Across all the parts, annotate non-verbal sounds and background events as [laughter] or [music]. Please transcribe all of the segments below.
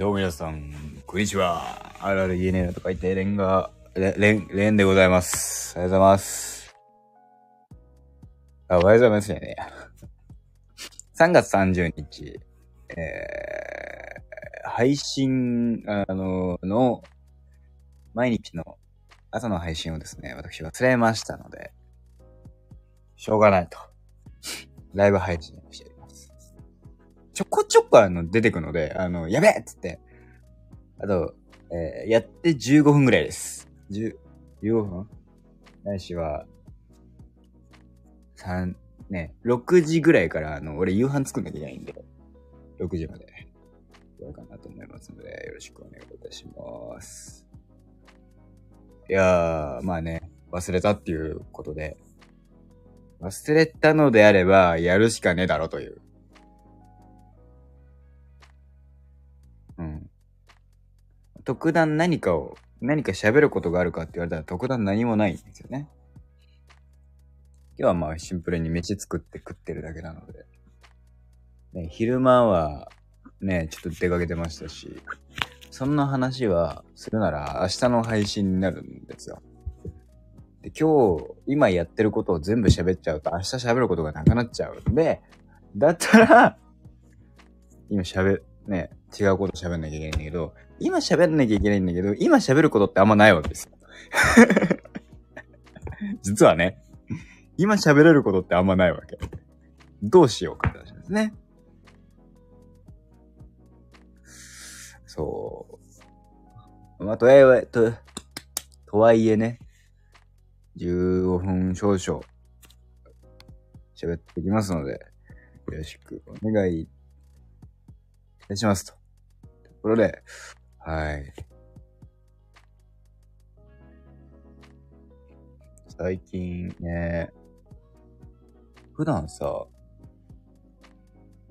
どうも皆さん、こんにちは。あるある言えねえなとか言って、レンガ、レ、レン、レンでございます。おはようございます。あ、おはようございますね。3月30日、えー、配信、あの、の、毎日の朝の配信をですね、私忘れましたので、しょうがないと。ライブ配信をして。ちょこちょこあの出てくので、あの、やべえっつって。あと、えーやって15分ぐらいです。10、15分？ないしは、3、ね、6時ぐらいから、あの、俺夕飯作んなきゃいけないんで、6時まで、やろうかなと思いますので、よろしくお願いいたします。いやー、まあね、忘れたっていうことで、忘れたのであれば、やるしかねえだろという。特段何かを、何か喋ることがあるかって言われたら特段何もないんですよね。今日はまあシンプルに飯作って食ってるだけなので。ね、昼間はね、ちょっと出かけてましたし、そんな話はするなら明日の配信になるんですよ。で、今日、今やってることを全部喋っちゃうと明日喋ることがなくなっちゃうんで、だったら、今喋、ね、違うこと喋んなきゃいけないんだけど、今喋んなきゃいけないんだけど、今喋ることってあんまないわけですよ。[laughs] 実はね、今喋れることってあんまないわけ。どうしようかって話ですね。そう。まあ、とはいえ、と、とはいえね、15分少々、喋ってきますので、よろしくお願いいたしますと。ころで、はい。最近ね、普段さ、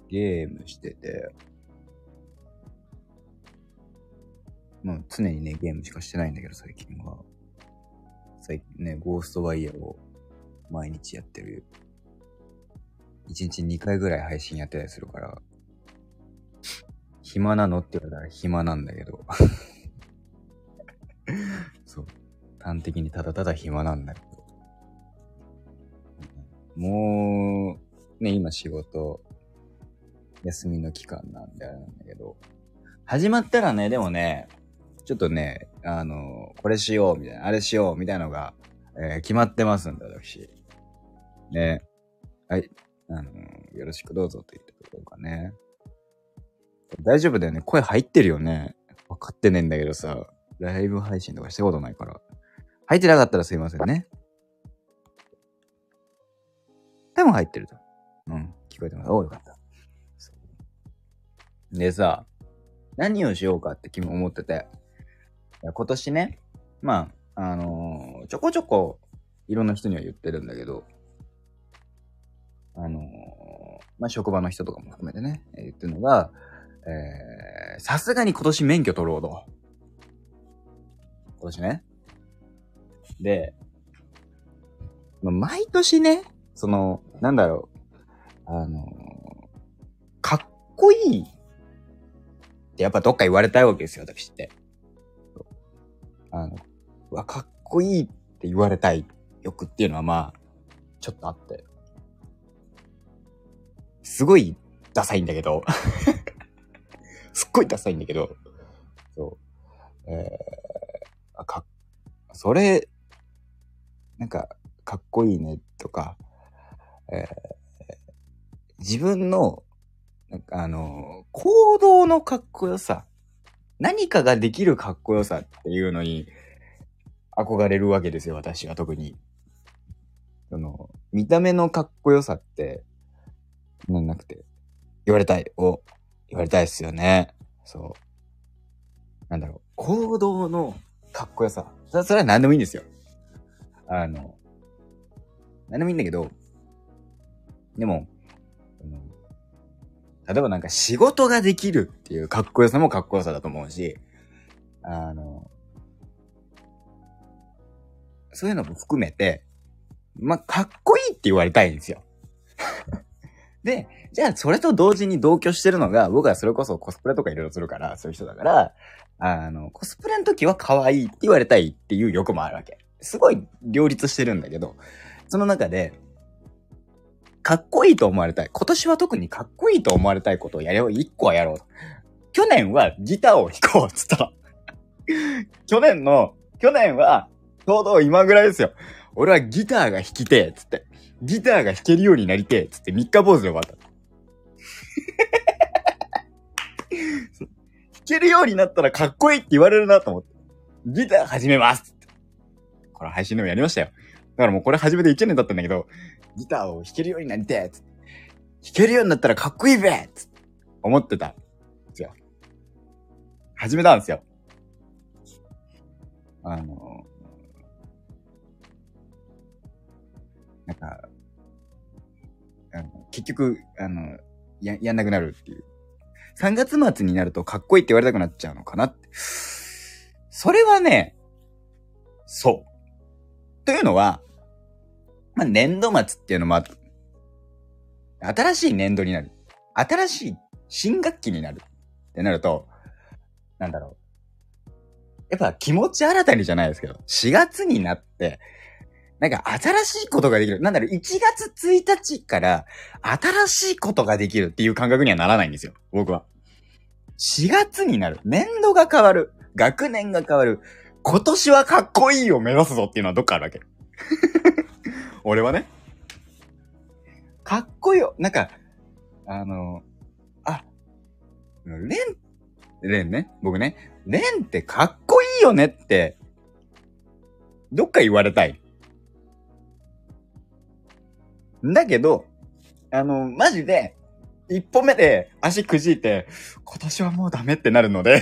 ゲームしてて、まあ常にね、ゲームしかしてないんだけど、最近は。最近ね、ゴーストワイヤーを毎日やってる。1日2回ぐらい配信やってたりするから、暇なの？って言われたら暇なんだけど。[laughs] そう。端的にただただ暇なんだけど。もう、ね、今仕事、休みの期間なんであれなんだけど、始まったらね、でもね、ちょっとね、あの、これしよう、みたいな、あれしよう、みたいなのが、えー決まってますんで、私。ね。はい。あの、よろしくどうぞと言ったところかね。大丈夫だよね。声入ってるよね。分かってねえんだけどさ、ライブ配信とかしたことないから。入ってなかったらすいませんね。多分入ってると。うん、聞こえてます。おうよかった。でさ、何をしようかって君思ってて。いや今年ね、まあ、あのーちょこちょこ、いろんな人には言ってるんだけど、あのーまあ、職場の人とかも含めてね、言ってるのが、えー、さすがに今年免許取ろうと。今年ね。で、毎年ね、その、なんだろう、あのかっこいいってやっぱどっか言われたいわけですよ、私って。あの、うわ、かっこいいって言われたい欲っていうのはまあ、ちょっとあって。すごいダサいんだけど。すっごいダサいんだけど。そう。えー、あか、それ、なんか、かっこいいねとか、えー自分の、なんかあの、行動のかっこよさ、何かができるかっこよさっていうのに憧れるわけですよ、私は特に。その、見た目のかっこよさって、なんなくて、言われたい。お、言われたいっすよね。そう。なんだろう、行動のかっこよさ。そそれは何でもいいんですよ。あの、何でもいいんだけど、でも、あの例えばなんか仕事ができるっていうかっこよさもかっこよさだと思うし、あの、そういうのも含めて、まあ、かっこいいって言われたいんですよ。で、じゃあそれと同時に同居してるのが、僕はそれこそコスプレとかいろいろするから、そういう人だから、あの、コスプレの時は可愛いって言われたいっていう欲もあるわけ。すごい両立してるんだけど、その中で、かっこいいと思われたい。今年は特にかっこいいと思われたいことをやろう。一個はやろう。去年はギターを弾こうっつったの。[laughs] 去年の、去年は、ちょうど今ぐらいですよ。俺はギターが弾きてえ、つって。ギターが弾けるようになりてえ、つって三日坊主で終わった。[laughs] 弾けるようになったらかっこいいって言われるなと思って。ギター始めますこれ配信でもやりましたよ。だからもうこれ始めて1年経ったんだけど、ギターを弾けるようになりてえ、つって。弾けるようになったらかっこいいべつって思ってた。ですよ。始めたんですよ。あの、なんか、あの結局、あの、や、やんなくなるっていう。3月末になるとかっこいいって言われたくなっちゃうのかなって。それはね、そう。というのは、まあ、年度末っていうのもある新しい年度になる。新しい新学期になる。ってなると、なんだろう。やっぱ気持ち新たにじゃないですけど、4月になって、なんか新しいことができる。なんだろう、1月1日から新しいことができるっていう感覚にはならないんですよ。僕は。4月になる。年度が変わる。学年が変わる。今年はかっこいいを目指すぞっていうのはどっかあるわけ。[laughs] 俺はね。かっこいいよ。なんか、あの、あ、レン、レンね。僕ね。レンってかっこいいよねって、どっか言われたい。だけど、あの、マジで、一歩目で足くじいて、今年はもうダメってなるので、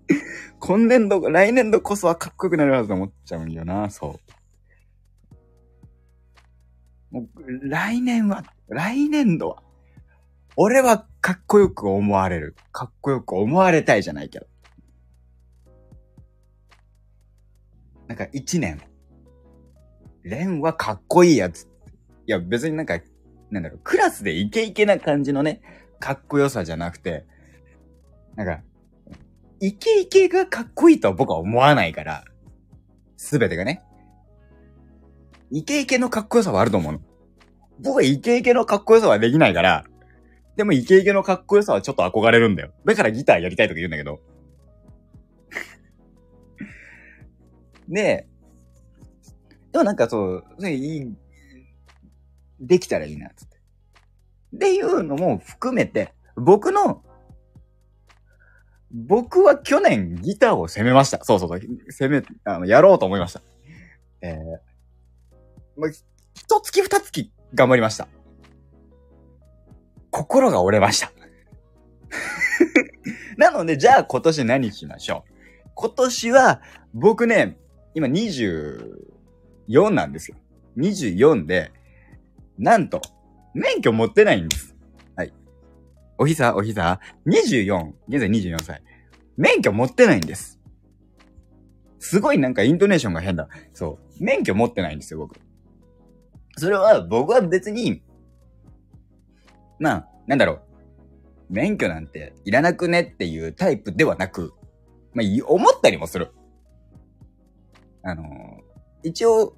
[laughs] 今年度、来年度こそはかっこよくなるはずと思っちゃうんよな、そう。もう、来年は、来年度は、俺はかっこよく思われる。かっこよく思われたいじゃないけど。なんか一年、レンはかっこいいやつ。いや別になんか、なんだろう、クラスでイケイケな感じのね、かっこよさじゃなくて、なんか、イケイケがかっこいいとは僕は思わないから、すべてがね。イケイケのかっこよさはあると思うの。僕はイケイケのかっこよさはできないから、でもイケイケのかっこよさはちょっと憧れるんだよ。だからギターやりたいとか言うんだけど。[laughs] で、でもなんかそう、それいい、できたらいいな、つって。っていうのも含めて、僕の、僕は去年ギターを攻めました。そうそうそう。攻め、あの、やろうと思いました。えー、まあ、一月二月頑張りました。心が折れました。[laughs] なので、じゃあ今年何しましょう。今年は、僕ね、今24なんですよ。24で、なんと、免許持ってないんです。はい。おひさ、おひさ、24、現在24歳。免許持ってないんです。すごいなんかイントネーションが変だ。そう。免許持ってないんですよ、僕。それは、僕は別に、まあ、なんだろう。免許なんていらなくねっていうタイプではなく、まあ、思ったりもする。あのー一応、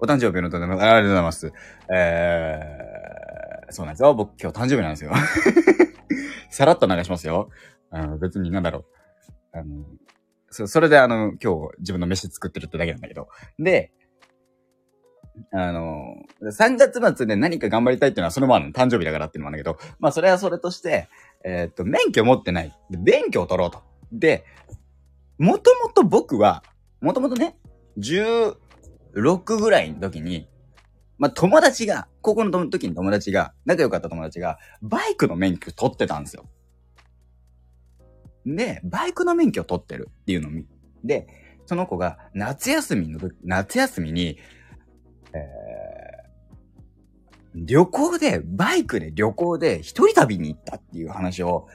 お誕生日のとでも、ありがとうございます。えー、そうなんですよ。僕今日誕生日なんですよ。[laughs] さらっと流しますよ。あの、別になんだろう。あの、そ、それであの、今日自分の飯作ってるってだけなんだけど。で、あの、3月末で何か頑張りたいっていうのはそのままの誕生日だからっていうのもあるんだけど、まあそれはそれとして、えーっと、免許持ってない。で免許を取ろうと。で、もともと僕は、もともとね、6ぐらいの時に、まあ友達が、高校の時に友達が、仲良かった友達が、バイクの免許取ってたんですよ。で、バイクの免許取ってるっていうのを見、で、その子が夏休みの時、夏休みに、えー、旅行で、バイクで旅行で一人旅に行ったっていう話を、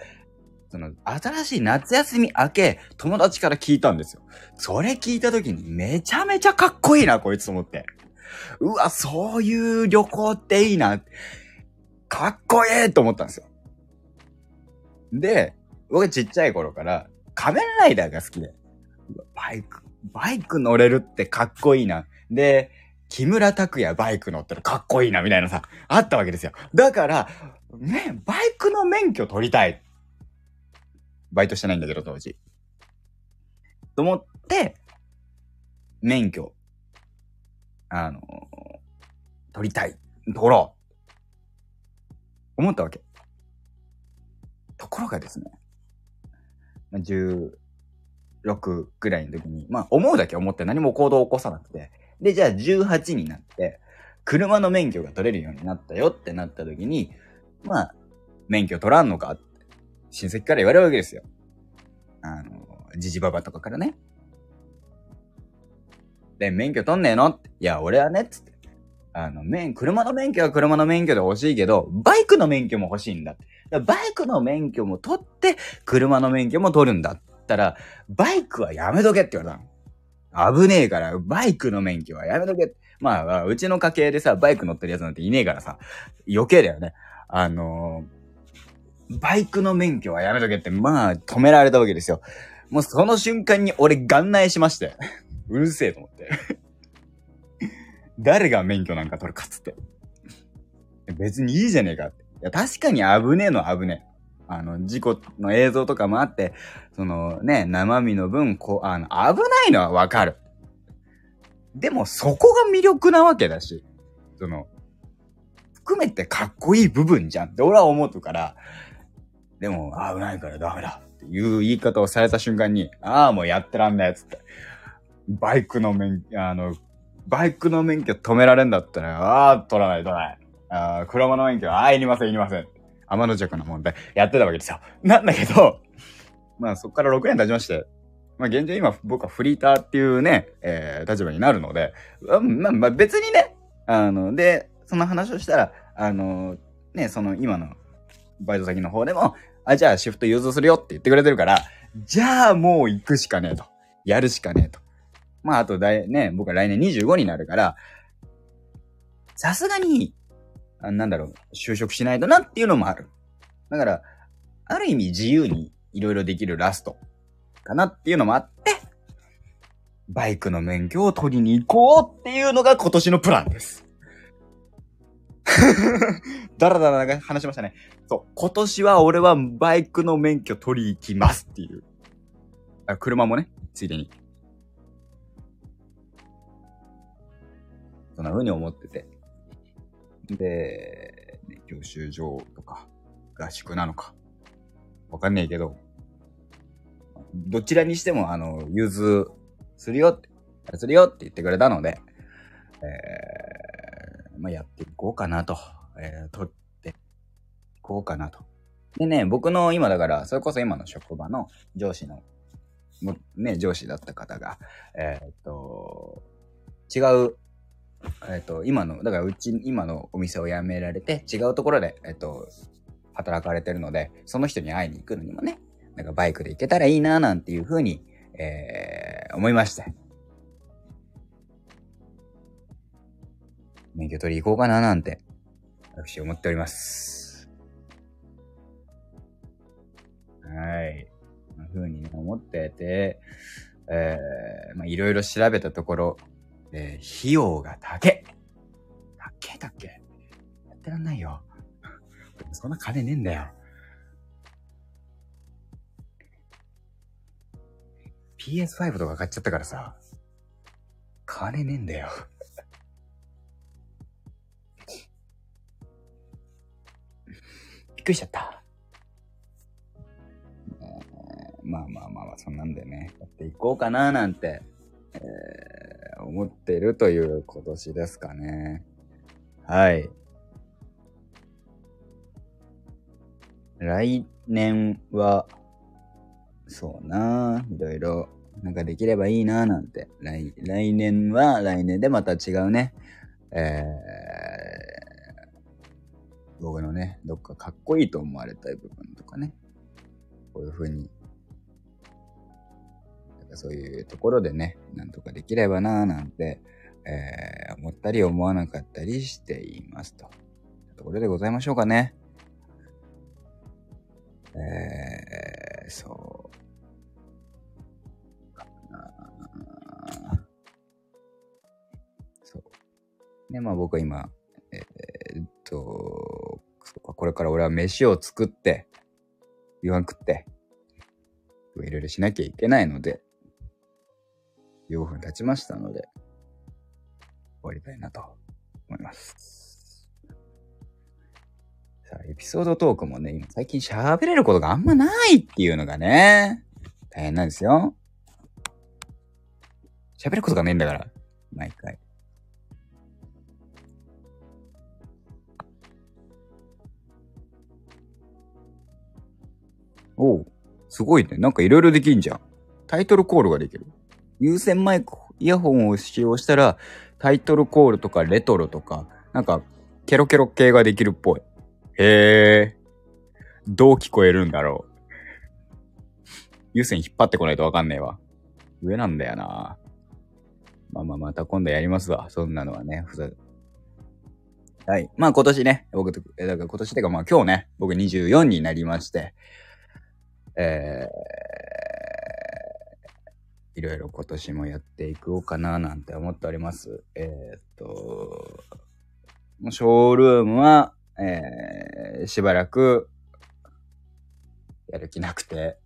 その、新しい夏休み明け、友達から聞いたんですよ。それ聞いた時にめちゃめちゃかっこいいな、こいつと思って。うわ、そういう旅行っていいな。かっこいいと思ったんですよ。で、僕ちっちゃい頃から仮面ライダーが好きで、バイク、バイク乗れるってかっこいいな。で、木村拓哉バイク乗ったらかっこいいな、みたいなさ、あったわけですよ。だから、ね、バイクの免許取りたい。バイトしてないんだけど、当時。と思って、免許、あの取りたい。取ろう。思ったわけ。ところがですね、ま、16ぐらいの時に、まあ思うだけ思って何も行動を起こさなくて、で、じゃあ18になって、車の免許が取れるようになったよってなった時に、まあ、免許取らんのかっ、親戚から言われるわけですよ。あの、じじばばとかからね。で、免許取んねえの？って。いや、俺はね、つって。あの、免、車の免許は車の免許で欲しいけど、バイクの免許も欲しいんだ。だバイクの免許も取って、車の免許も取るんだったら、バイクはやめとけって言われたの。危ねえから、バイクの免許はやめとけ。まあ、うちの家系でさ、バイク乗ってるやつなんていねえからさ、余計だよね。あのー、バイクの免許はやめとけって、まあ、止められたわけですよ。もうその瞬間に俺眼内しまして。うるせえと思って。[laughs] 誰が免許なんか取るかっつって。別にいいじゃねえかって。いや、確かに危ねえの危ねえ。あの、事故の映像とかもあって、そのね、生身の分、こう、あの、危ないのはわかる。でも、そこが魅力なわけだし、その、含めてかっこいい部分じゃんって俺は思うから、でも、危ないからダメだっていう言い方をされた瞬間に、ああ、もうやってらんないっつって。バイクの免許、あの、バイクの免許止められんだったら、ああ、取らない、取らない。ああ、車の免許、ああ、いりません、いりません。天の弱なもんでやってたわけですよ。なんだけど、まあそこから6年経ちまして、まあ現状今僕はフリーターっていうね、えー、立場になるので、まあまあ別にね、あの、で、その話をしたら、あの、ね、その今のバイト先の方でも、あ、じゃあシフト融通するよって言ってくれてるから、じゃあもう行くしかねえと。やるしかねえと。まああとだい、ね、僕は来年25になるから、さすがに、あなんだろう、就職しないとなっていうのもある。だから、ある意味自由にいろいろできるラストかなっていうのもあって、バイクの免許を取りに行こうっていうのが今年のプランです。だらだら話しましたね。そう。今年は俺はバイクの免許取り行きますっていう。あ車もね、ついでに。そんな風に思ってて。で、ね、教習所とか、合宿なのか、わかんねえけど、どちらにしても、あの、融通するよって、するよって言ってくれたので、えー、まあ、やっていこうかなと、えー、取っていこうかなと。でね、僕の今だから、それこそ今の職場の上司の、ね、上司だった方が、えー、っと、違うえっ、と、今の、だからうち、今のお店を辞められて、違うところで、えっ、と、働かれてるので、その人に会いに行くのにもね、なんかバイクで行けたらいいななんていうふうに、えー、思いまして。免許取り行こうかななんて、私思っております。はい。こんな風にね、思ってて、えー、まあ、いろいろ調べたところ、えー、費用が高え。高えだっけやってらんないよ。[laughs] そんな金ねえんだよ。PS5 とか買っちゃったからさ、金ねえんだよ。くりしちゃった。まあまあまあまあ、そんなんでね、やっていこうかななんて、えー思ってるという今年ですかね。はい。来年は、そうな、いろいろ、なんかできればいいな、なんて。来、来年は来年でまた違うね。え僕のね、どっかかっこいいと思われたい部分とかね。こういう風にそういうところでね、なんとかできればなぁなんて、えー、思ったり思わなかったりしていますと。ところでございましょうかね。えー、そう。そう。ね、まあ僕は今、えー、っと、これから俺は飯を作って、夕飯食って、いろいろしなきゃいけないので、15分経ちましたので、終わりたいなと思います。さあ、エピソードトークもね、今最近喋れることがあんまないっていうのがね、大変なんですよ。喋ることがねえんだから、毎回。おう、すごいね。なんかいろいろできんじゃん。タイトルコールができる。有線マイク、イヤホンを使用したら、タイトルコールとかレトロとか、なんか、ケロケロ系ができるっぽい。へえ。どう聞こえるんだろう。有線引っ張ってこないとわかんねえわ。上なんだよな。まあまあまた今度やりますわ。そんなのはね。ふざはい。まあ今年ね、僕と、えだから今年てかまあ今日ね、僕24になりまして、えー、いろいろ今年もやっていこうかななんて思っております。えー、っと、ショールームは、えー、しばらくやる気なくて、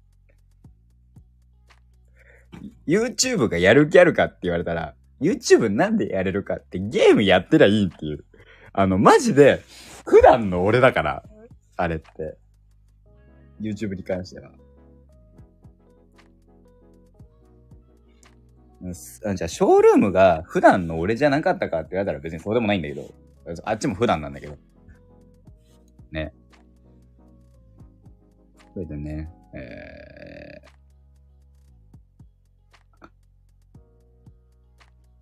YouTube がやる気あるかって言われたら、YouTube なんでやれるかってゲームやってりゃいいっていう。あの、マジで、普段の俺だから、あれって。YouTube に関しては。あじゃあ、ショールームが普段の俺じゃなかったかって言われたら別にそうでもないんだけど、あっちも普段なんだけど。ね。それでね、え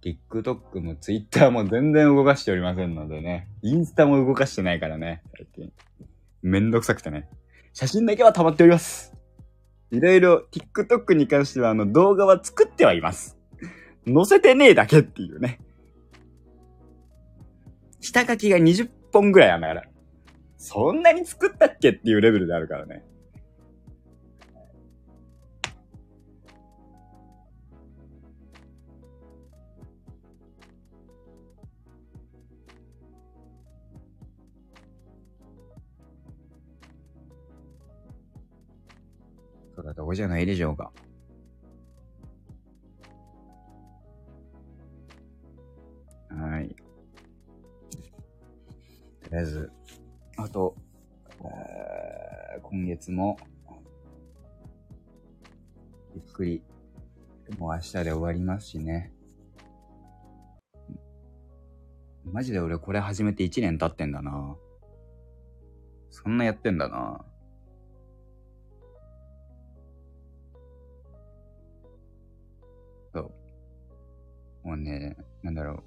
ー、TikTok も Twitter も全然動かしておりませんのでね。インスタも動かしてないからね、最近。めんどくさくてね。写真だけは溜まっております。いろいろ TikTok に関してはあの動画は作ってはいます。載せてねえだけっていうね。下書きが20本ぐらいあんだから。そんなに作ったっけっていうレベルであるからね。そうだ、どこじゃないでしょうか。はい。とりあえず、あと、えー、今月も、ゆっくり、もう明日で終わりますしね。マジで俺これ始めて1年経ってんだな。そんなやってんだな。ね、なんだろ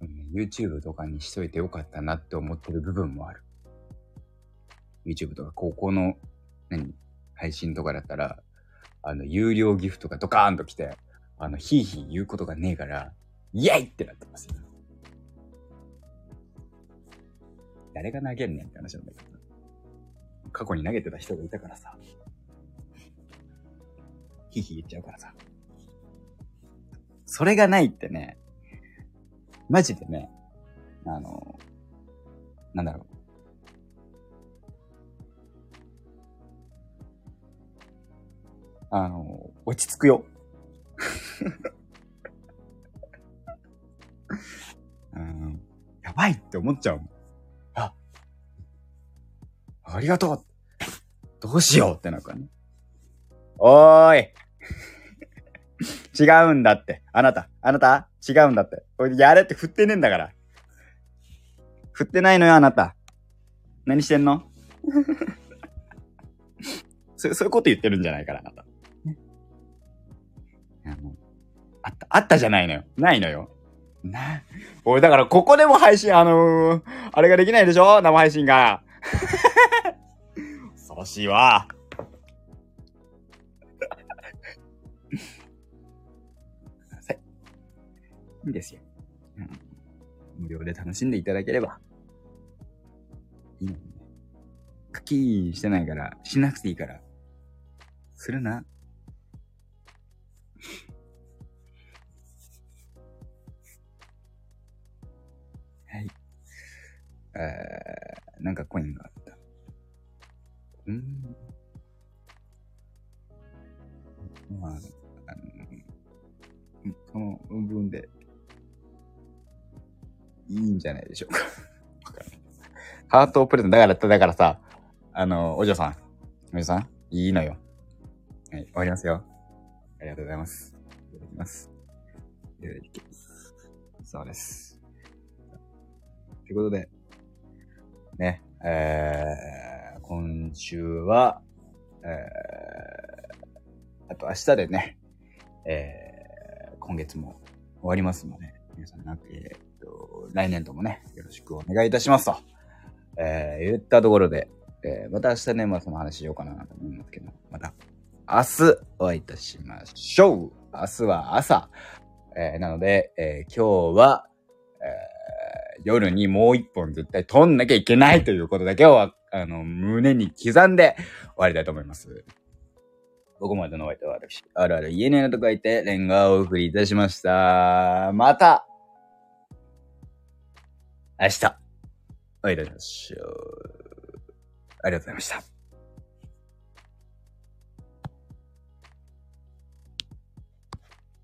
う。YouTube とかにしといてよかったなって思ってる部分もある。YouTube とか高校の、何配信とかだったら、あの、有料ギフトがドカーンと来て、あの、ヒーヒー言うことがねえから、イェイってなってます。誰が投げんねんって話なんだけど。過去に投げてた人がいたからさ。ヒヒ言っちゃうからさ。それがないってね、マジでね、あの、なんだろう。あの、落ち着くよ。[laughs] うん、やばいって思っちゃう。あ、ありがとうどうしようってなるかね。おーい [laughs] 違うんだって。あなた、あなた、違うんだって。これやれって振ってねえんだから。振ってないのよ、あなた。何してんの？[laughs] そそういうこと言ってるんじゃないから、あなた。あった、あったじゃないのよ。ないのよ。な、俺だからここでも配信、あのー、あれができないでしょ？生配信が。[laughs] 恐ろしいわ。いいんですよ。うん。無料で楽しんでいただければ、いいのにね。課金してないから、しなくていいから、するな。はい。えー、なんかコインがあった。うん。まあ、分で、いいんじゃないでしょうか。ハートをプレゼント。だから、だからさ、あの、お嬢さん。お嬢さん？いいのよ。はい、終わりますよ。ありがとうございます。いただきます。いただきます。そうです。ということで、ね、えー、今週は、えー、あと明日でね、えー、今月も終わりますので、皆さんなんか、えっと、来年度もね、よろしくお願いいたしますと、えー、言ったところで、えー、また明日ね、まあその話しようかなと思いますけど、また、明日お会いいたしましょう明日は朝、えー、なので、え、今日は、え、夜にもう一本絶対撮んなきゃいけないということだけを、あの、胸に刻んで終わりたいと思います。ここまでのお相手は私、あるある言えねえなと書いて、レンガをお送りいたしました。また、明日、お会いいたしましょう。ありがとうございました。